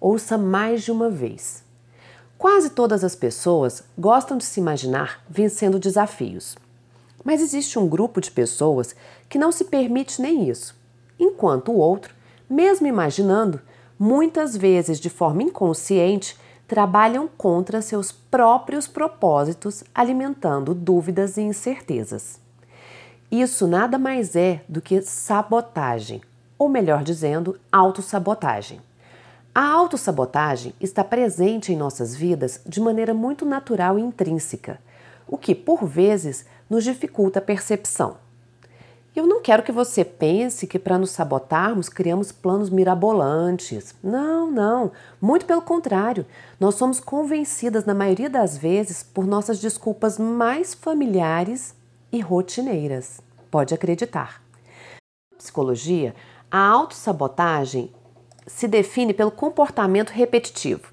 ouça mais de uma vez. Quase todas as pessoas gostam de se imaginar vencendo desafios. Mas existe um grupo de pessoas que não se permite nem isso, enquanto o outro, mesmo imaginando, muitas vezes de forma inconsciente, trabalham contra seus próprios propósitos, alimentando dúvidas e incertezas. Isso nada mais é do que sabotagem, ou melhor dizendo, autossabotagem. A autossabotagem está presente em nossas vidas de maneira muito natural e intrínseca, o que, por vezes, nos dificulta a percepção. Eu não quero que você pense que para nos sabotarmos criamos planos mirabolantes. Não, não. Muito pelo contrário. Nós somos convencidas, na maioria das vezes, por nossas desculpas mais familiares e rotineiras. Pode acreditar. Na psicologia, a autossabotagem se define pelo comportamento repetitivo.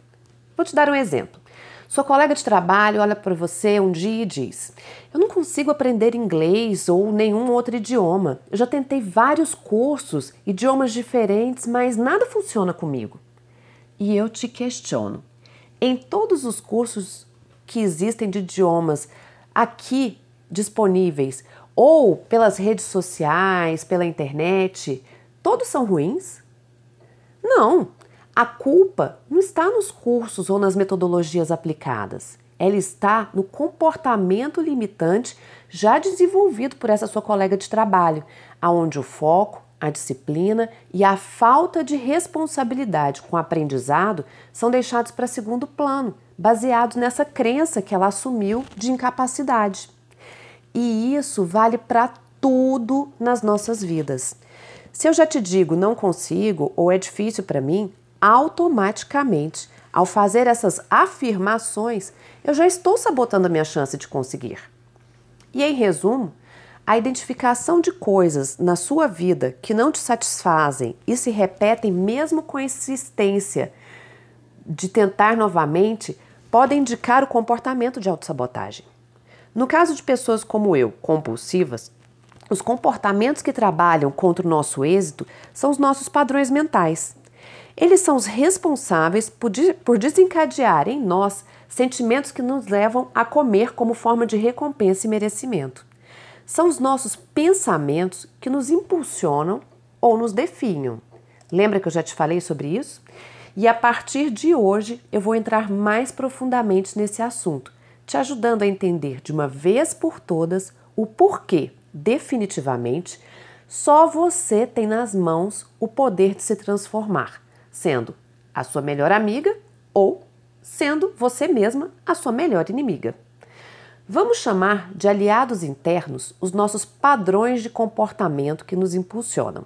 Vou te dar um exemplo. Sua colega de trabalho olha para você um dia e diz: Eu não consigo aprender inglês ou nenhum outro idioma. Eu já tentei vários cursos, idiomas diferentes, mas nada funciona comigo. E eu te questiono: em todos os cursos que existem de idiomas aqui disponíveis, ou pelas redes sociais, pela internet, todos são ruins? Não, a culpa não está nos cursos ou nas metodologias aplicadas. Ela está no comportamento limitante já desenvolvido por essa sua colega de trabalho, aonde o foco, a disciplina e a falta de responsabilidade com o aprendizado são deixados para segundo plano, baseados nessa crença que ela assumiu de incapacidade. E isso vale para tudo nas nossas vidas. Se eu já te digo não consigo ou é difícil para mim, automaticamente, ao fazer essas afirmações, eu já estou sabotando a minha chance de conseguir. E em resumo, a identificação de coisas na sua vida que não te satisfazem e se repetem mesmo com insistência de tentar novamente podem indicar o comportamento de autossabotagem. No caso de pessoas como eu, compulsivas, os comportamentos que trabalham contra o nosso êxito são os nossos padrões mentais. Eles são os responsáveis por, de, por desencadear em nós sentimentos que nos levam a comer como forma de recompensa e merecimento. São os nossos pensamentos que nos impulsionam ou nos definham. Lembra que eu já te falei sobre isso? E a partir de hoje eu vou entrar mais profundamente nesse assunto, te ajudando a entender de uma vez por todas o porquê, definitivamente, só você tem nas mãos o poder de se transformar sendo a sua melhor amiga ou sendo você mesma a sua melhor inimiga. Vamos chamar de aliados internos os nossos padrões de comportamento que nos impulsionam.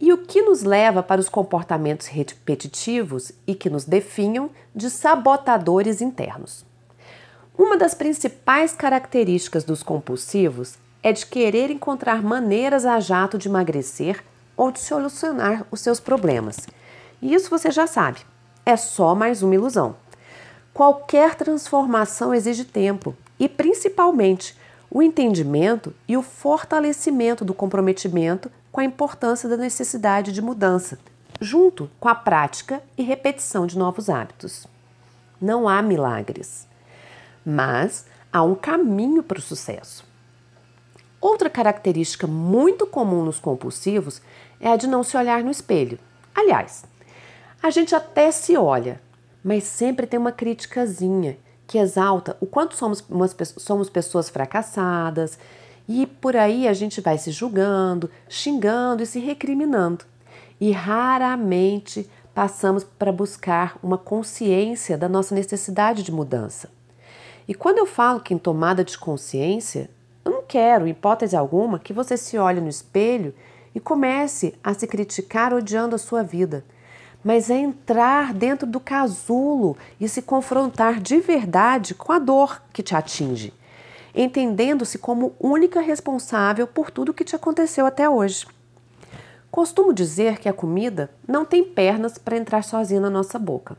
E o que nos leva para os comportamentos repetitivos e que nos definham de sabotadores internos. Uma das principais características dos compulsivos é de querer encontrar maneiras a jato de emagrecer ou de solucionar os seus problemas e isso você já sabe, é só mais uma ilusão. Qualquer transformação exige tempo e, principalmente, o entendimento e o fortalecimento do comprometimento com a importância da necessidade de mudança, junto com a prática e repetição de novos hábitos. Não há milagres, mas há um caminho para o sucesso. Outra característica muito comum nos compulsivos é a de não se olhar no espelho. Aliás, a gente até se olha, mas sempre tem uma criticazinha que exalta o quanto somos, umas, somos pessoas fracassadas e por aí a gente vai se julgando, xingando e se recriminando. E raramente passamos para buscar uma consciência da nossa necessidade de mudança. E quando eu falo que em tomada de consciência, quero, hipótese alguma, que você se olhe no espelho e comece a se criticar odiando a sua vida mas é entrar dentro do casulo e se confrontar de verdade com a dor que te atinge, entendendo-se como única responsável por tudo que te aconteceu até hoje. Costumo dizer que a comida não tem pernas para entrar sozinha na nossa boca,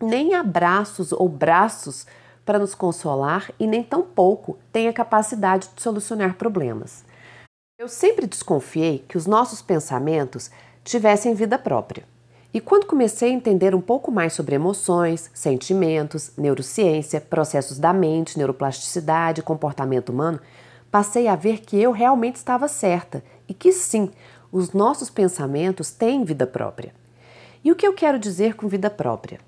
nem abraços ou braços para nos consolar e nem tampouco tem a capacidade de solucionar problemas. Eu sempre desconfiei que os nossos pensamentos tivessem vida própria E quando comecei a entender um pouco mais sobre emoções, sentimentos, neurociência, processos da mente, neuroplasticidade, comportamento humano, passei a ver que eu realmente estava certa e que sim, os nossos pensamentos têm vida própria. E o que eu quero dizer com vida própria?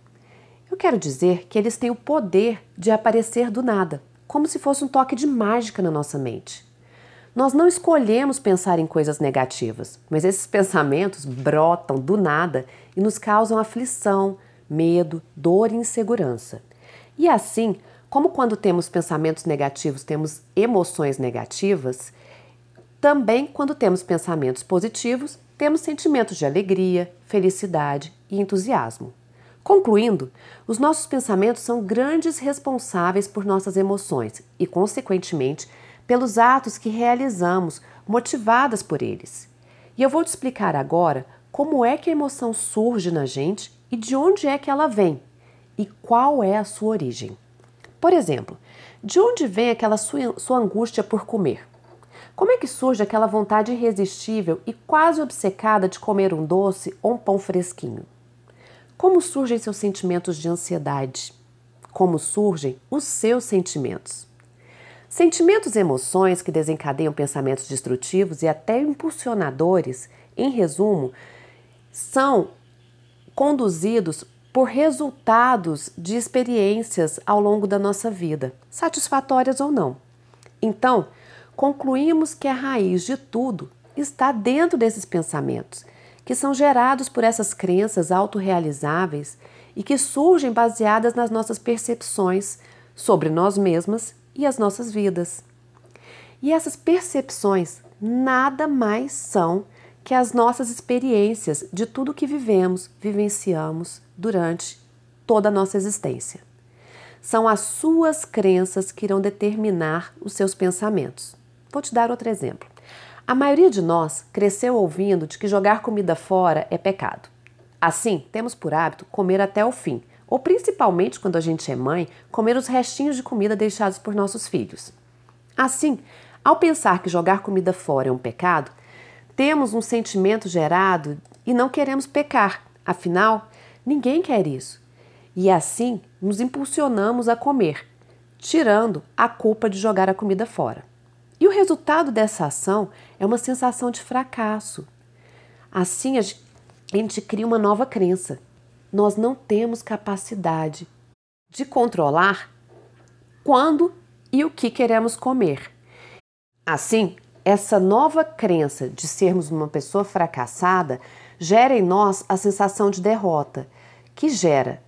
Eu quero dizer que eles têm o poder de aparecer do nada, como se fosse um toque de mágica na nossa mente. Nós não escolhemos pensar em coisas negativas, mas esses pensamentos brotam do nada e nos causam aflição, medo, dor e insegurança. E assim, como quando temos pensamentos negativos, temos emoções negativas, também quando temos pensamentos positivos, temos sentimentos de alegria, felicidade e entusiasmo. Concluindo, os nossos pensamentos são grandes responsáveis por nossas emoções e, consequentemente, pelos atos que realizamos, motivadas por eles. E eu vou te explicar agora como é que a emoção surge na gente e de onde é que ela vem e qual é a sua origem. Por exemplo, de onde vem aquela sua, sua angústia por comer? Como é que surge aquela vontade irresistível e quase obcecada de comer um doce ou um pão fresquinho? Como surgem seus sentimentos de ansiedade? Como surgem os seus sentimentos? Sentimentos e emoções que desencadeiam pensamentos destrutivos e até impulsionadores, em resumo, são conduzidos por resultados de experiências ao longo da nossa vida, satisfatórias ou não. Então, concluímos que a raiz de tudo está dentro desses pensamentos, que são gerados por essas crenças autorrealizáveis e que surgem baseadas nas nossas percepções sobre nós mesmas e as nossas vidas. E essas percepções nada mais são que as nossas experiências de tudo que vivemos, vivenciamos durante toda a nossa existência. São as suas crenças que irão determinar os seus pensamentos. Vou te dar outro exemplo. A maioria de nós cresceu ouvindo de que jogar comida fora é pecado. Assim, temos por hábito comer até o fim, ou principalmente quando a gente é mãe, comer os restinhos de comida deixados por nossos filhos. Assim, ao pensar que jogar comida fora é um pecado, temos um sentimento gerado e não queremos pecar, afinal, ninguém quer isso. E assim nos impulsionamos a comer, tirando a culpa de jogar a comida fora. O resultado dessa ação é uma sensação de fracasso. Assim, a gente cria uma nova crença. Nós não temos capacidade de controlar quando e o que queremos comer. Assim, essa nova crença de sermos uma pessoa fracassada gera em nós a sensação de derrota, que gera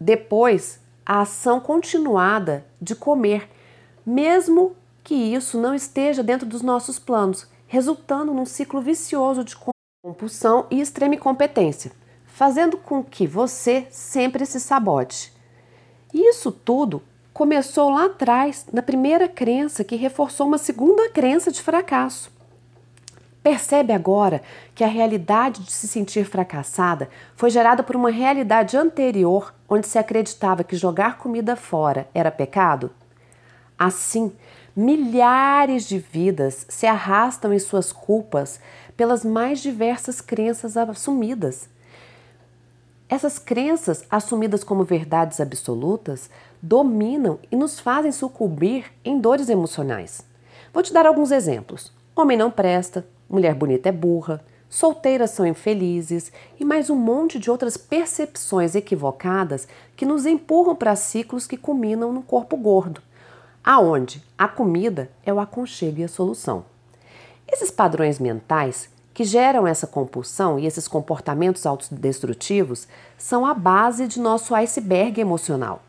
depois a ação continuada de comer mesmo que isso não esteja dentro dos nossos planos, resultando num ciclo vicioso de compulsão e extrema incompetência, fazendo com que você sempre se sabote. Isso tudo começou lá atrás, na primeira crença que reforçou uma segunda crença de fracasso. Percebe agora que a realidade de se sentir fracassada foi gerada por uma realidade anterior onde se acreditava que jogar comida fora era pecado? Assim, milhares de vidas se arrastam em suas culpas pelas mais diversas crenças assumidas. Essas crenças, assumidas como verdades absolutas, dominam e nos fazem sucumbir em dores emocionais. Vou te dar alguns exemplos: homem não presta, mulher bonita é burra, solteiras são infelizes e mais um monte de outras percepções equivocadas que nos empurram para ciclos que culminam no corpo gordo aonde a comida é o aconchego e a solução. Esses padrões mentais que geram essa compulsão e esses comportamentos autodestrutivos são a base de nosso iceberg emocional.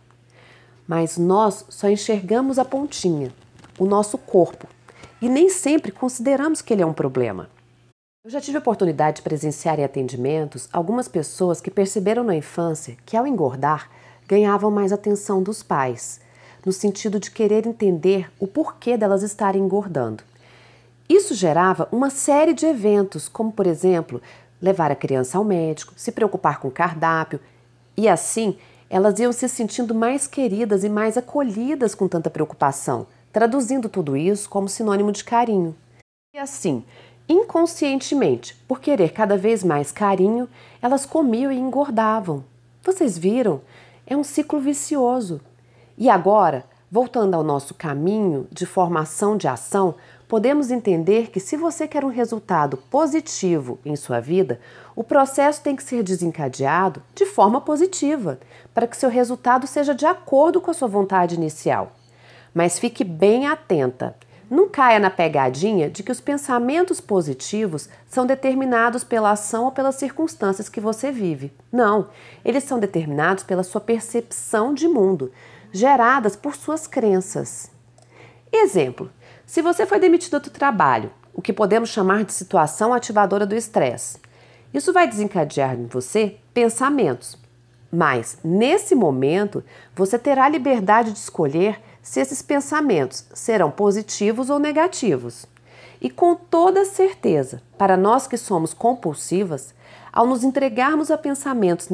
Mas nós só enxergamos a pontinha, o nosso corpo, e nem sempre consideramos que ele é um problema. Eu já tive a oportunidade de presenciar em atendimentos algumas pessoas que perceberam na infância que, ao engordar, ganhavam mais atenção dos pais no sentido de querer entender o porquê delas estarem engordando. Isso gerava uma série de eventos, como por exemplo, levar a criança ao médico, se preocupar com o cardápio, e assim elas iam se sentindo mais queridas e mais acolhidas com tanta preocupação, traduzindo tudo isso como sinônimo de carinho. E assim, Inconscientemente, por querer cada vez mais carinho, elas comiam e engordavam. Vocês viram? É um ciclo vicioso. E agora, voltando ao nosso caminho de formação de ação, podemos entender que se você quer um resultado positivo em sua vida, o processo tem que ser desencadeado de forma positiva, para que seu resultado seja de acordo com a sua vontade inicial. Mas fique bem atenta. Não caia na pegadinha de que os pensamentos positivos são determinados pela ação ou pelas circunstâncias que você vive. Não, eles são determinados pela sua percepção de mundo, geradas por suas crenças. Exemplo: se você foi demitido do trabalho, o que podemos chamar de situação ativadora do estresse, isso vai desencadear em você pensamentos. Mas, nesse momento, você terá liberdade de escolher se esses pensamentos serão positivos ou negativos. E com toda certeza, para nós que somos compulsivas, ao nos entregarmos a pensamentos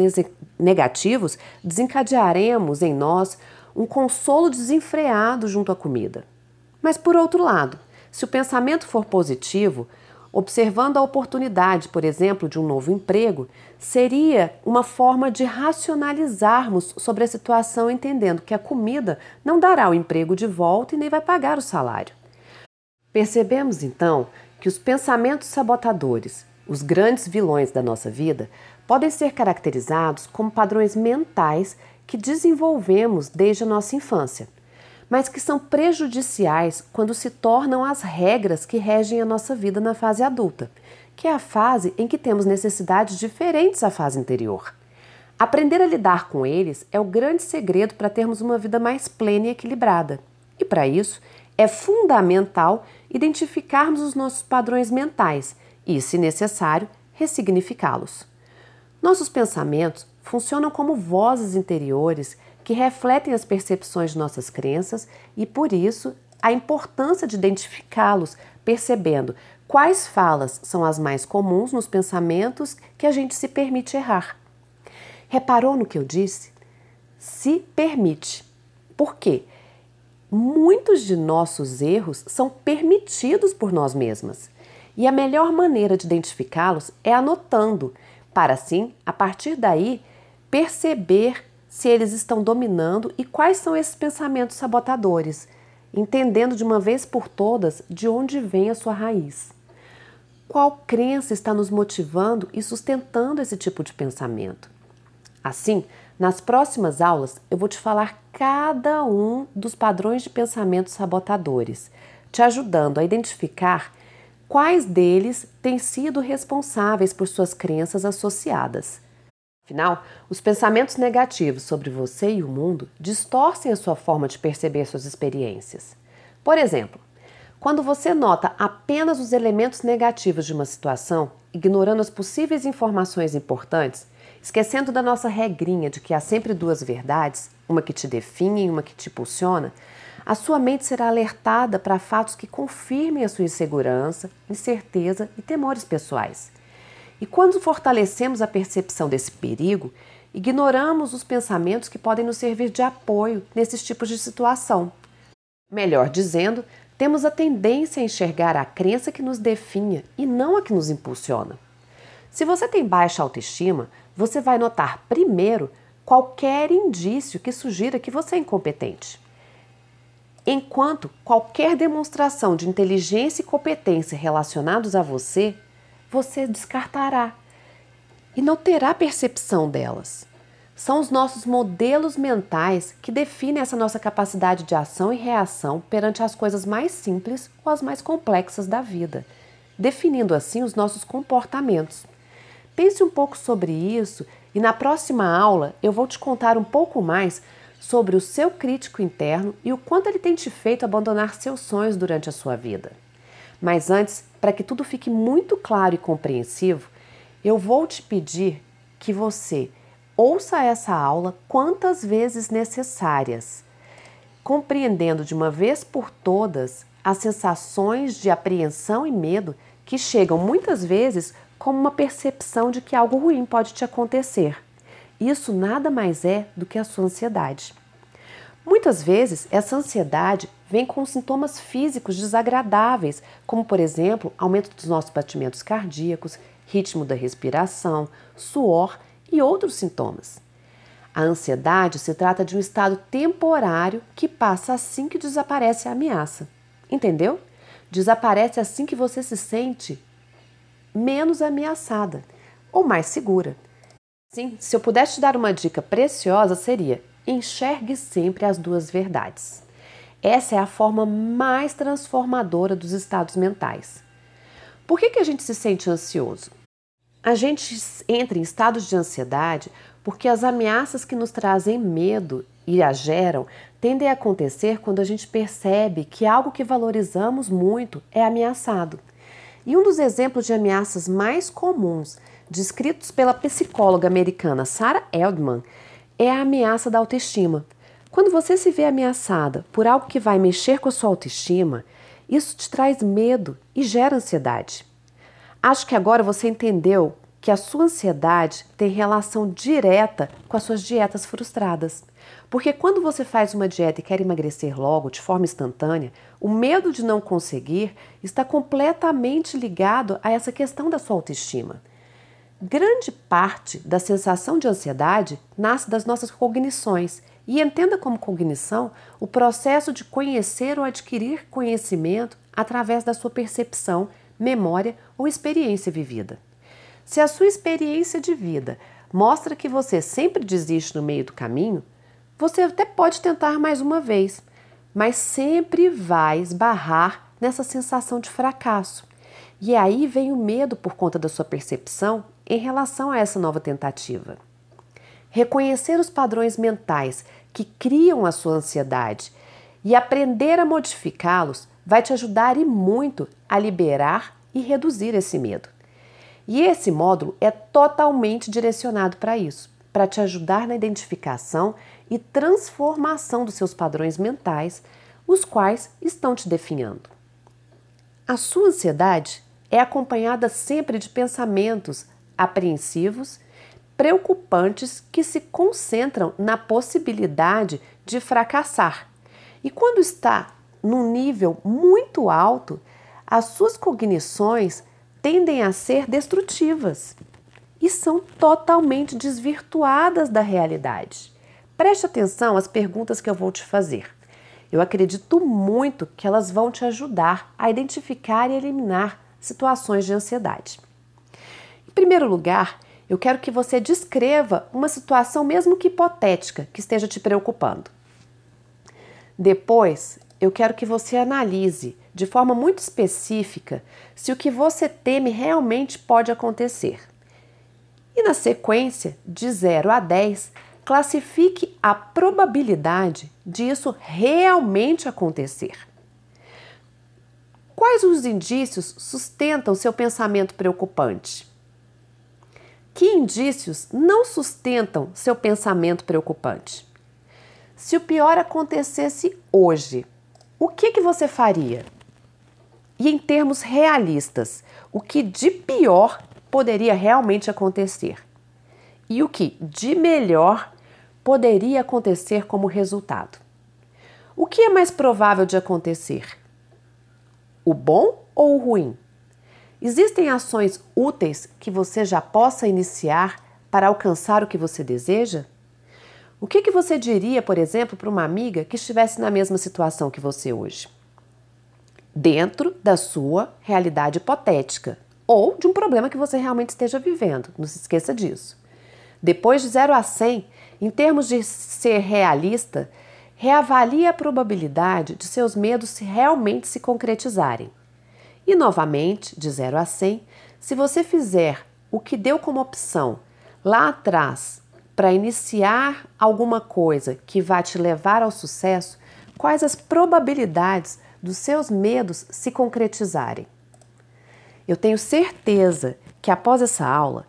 negativos, desencadearemos em nós um consolo desenfreado junto à comida. Mas por outro lado, se o pensamento for positivo, observando a oportunidade, por exemplo, de um novo emprego, seria uma forma de racionalizarmos sobre a situação, entendendo que a comida não dará o emprego de volta e nem vai pagar o salário. Percebemos então que os pensamentos sabotadores, os grandes vilões da nossa vida, podem ser caracterizados como padrões mentais que desenvolvemos desde a nossa infância mas que são prejudiciais quando se tornam as regras que regem a nossa vida na fase adulta, que é a fase em que temos necessidades diferentes à fase anterior. Aprender a lidar com eles é o grande segredo para termos uma vida mais plena e equilibrada. E para isso, é fundamental identificarmos os nossos padrões mentais e, se necessário, ressignificá-los. Nossos pensamentos funcionam como vozes interiores que refletem as percepções de nossas crenças e, por isso, a importância de identificá-los, percebendo quais falas são as mais comuns nos pensamentos que a gente se permite errar. Reparou no que eu disse? Se permite. Por quê? Muitos de nossos erros são permitidos por nós mesmas. E a melhor maneira de identificá-los é anotando, para assim, a partir daí, perceber se eles estão dominando e quais são esses pensamentos sabotadores, entendendo de uma vez por todas de onde vem a sua raiz. Qual crença está nos motivando e sustentando esse tipo de pensamento? Assim, nas próximas aulas eu vou te falar cada um dos padrões de pensamento sabotadores, te ajudando a identificar quais deles têm sido responsáveis por suas crenças associadas. Afinal, os pensamentos negativos sobre você e o mundo distorcem a sua forma de perceber suas experiências. Por exemplo, quando você nota apenas os elementos negativos de uma situação, ignorando as possíveis informações importantes, esquecendo da nossa regrinha de que há sempre duas verdades, uma que te define e uma que te impulsiona, a sua mente será alertada para fatos que confirmem a sua insegurança, incerteza e temores pessoais. E quando fortalecemos a percepção desse perigo, ignoramos os pensamentos que podem nos servir de apoio nesses tipos de situação. Melhor dizendo, temos a tendência a enxergar a crença que nos definha e não a que nos impulsiona. Se você tem baixa autoestima, você vai notar primeiro qualquer indício que sugira que você é incompetente. Enquanto qualquer demonstração de inteligência e competência relacionados a você você descartará e não terá percepção delas. São os nossos modelos mentais que definem essa nossa capacidade de ação e reação perante as coisas mais simples ou as mais complexas da vida, definindo assim os nossos comportamentos. Pense um pouco sobre isso e na próxima aula eu vou te contar um pouco mais sobre o seu crítico interno e o quanto ele tem te feito abandonar seus sonhos durante a sua vida. Mas antes, para que tudo fique muito claro e compreensivo, eu vou te pedir que você ouça essa aula quantas vezes necessárias, compreendendo de uma vez por todas as sensações de apreensão e medo que chegam muitas vezes como uma percepção de que algo ruim pode te acontecer. Isso nada mais é do que a sua ansiedade. Muitas vezes, essa ansiedade vem com sintomas físicos desagradáveis, como, por exemplo, aumento dos nossos batimentos cardíacos, ritmo da respiração, suor e outros sintomas. A ansiedade se trata de um estado temporário que passa assim que desaparece a ameaça. Entendeu? Desaparece assim que você se sente menos ameaçada ou mais segura. Sim, se eu pudesse te dar uma dica preciosa, seria enxergue sempre as duas verdades. Essa é a forma mais transformadora dos estados mentais. Por que, que a gente se sente ansioso? A gente entra em estados de ansiedade porque as ameaças que nos trazem medo e a geram tendem a acontecer quando a gente percebe que algo que valorizamos muito é ameaçado. E um dos exemplos de ameaças mais comuns descritos pela psicóloga americana Sarah Eldman é a ameaça da autoestima. Quando você se vê ameaçada por algo que vai mexer com a sua autoestima, isso te traz medo e gera ansiedade. Acho que agora você entendeu que a sua ansiedade tem relação direta com as suas dietas frustradas. Porque quando você faz uma dieta e quer emagrecer logo, de forma instantânea, o medo de não conseguir está completamente ligado a essa questão da sua autoestima. Grande parte da sensação de ansiedade nasce das nossas cognições. E entenda como cognição o processo de conhecer ou adquirir conhecimento através da sua percepção, memória ou experiência vivida. Se a sua experiência de vida mostra que você sempre desiste no meio do caminho, você até pode tentar mais uma vez, mas sempre vai esbarrar nessa sensação de fracasso. E aí vem o medo por conta da sua percepção em relação a essa nova tentativa. Reconhecer os padrões mentais que criam a sua ansiedade e aprender a modificá-los vai te ajudar e muito a liberar e reduzir esse medo. E esse módulo é totalmente direcionado para isso, para te ajudar na identificação e transformação dos seus padrões mentais, os quais estão te definhando. A sua ansiedade é acompanhada sempre de pensamentos apreensivos, preocupantes que se concentram na possibilidade de fracassar. E quando está num nível muito alto, as suas cognições tendem a ser destrutivas e são totalmente desvirtuadas da realidade. Preste atenção às perguntas que eu vou te fazer. Eu acredito muito que elas vão te ajudar a identificar e eliminar situações de ansiedade. Primeiro lugar, eu quero que você descreva uma situação, mesmo que hipotética, que esteja te preocupando. Depois, eu quero que você analise de forma muito específica se o que você teme realmente pode acontecer. E na sequência, de 0 a 10, classifique a probabilidade disso realmente acontecer. Quais os indícios sustentam seu pensamento preocupante? Que indícios não sustentam seu pensamento preocupante? Se o pior acontecesse hoje, o que, que você faria? E em termos realistas, o que de pior poderia realmente acontecer? E o que de melhor poderia acontecer como resultado? O que é mais provável de acontecer? O bom ou o ruim? Existem ações úteis que você já possa iniciar para alcançar o que você deseja? O que, que você diria, por exemplo, para uma amiga que estivesse na mesma situação que você hoje? dentro da sua realidade hipotética ou de um problema que você realmente esteja vivendo. Não se esqueça disso. Depois de 0 a 100, em termos de ser realista, reavalie a probabilidade de seus medos realmente se concretizarem. E novamente, de 0 a 100, se você fizer o que deu como opção lá atrás para iniciar alguma coisa que vai te levar ao sucesso, quais as probabilidades dos seus medos se concretizarem. Eu tenho certeza que após essa aula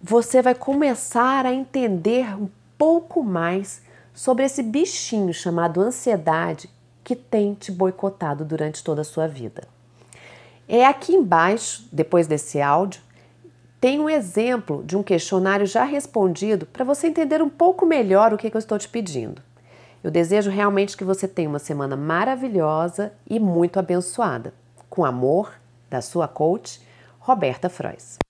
você vai começar a entender um pouco mais sobre esse bichinho chamado ansiedade que tem te boicotado durante toda a sua vida. É aqui embaixo, depois desse áudio, tem um exemplo de um questionário já respondido para você entender um pouco melhor o que, que eu estou te pedindo. Eu desejo realmente que você tenha uma semana maravilhosa e muito abençoada. Com amor, da sua coach, Roberta Frois.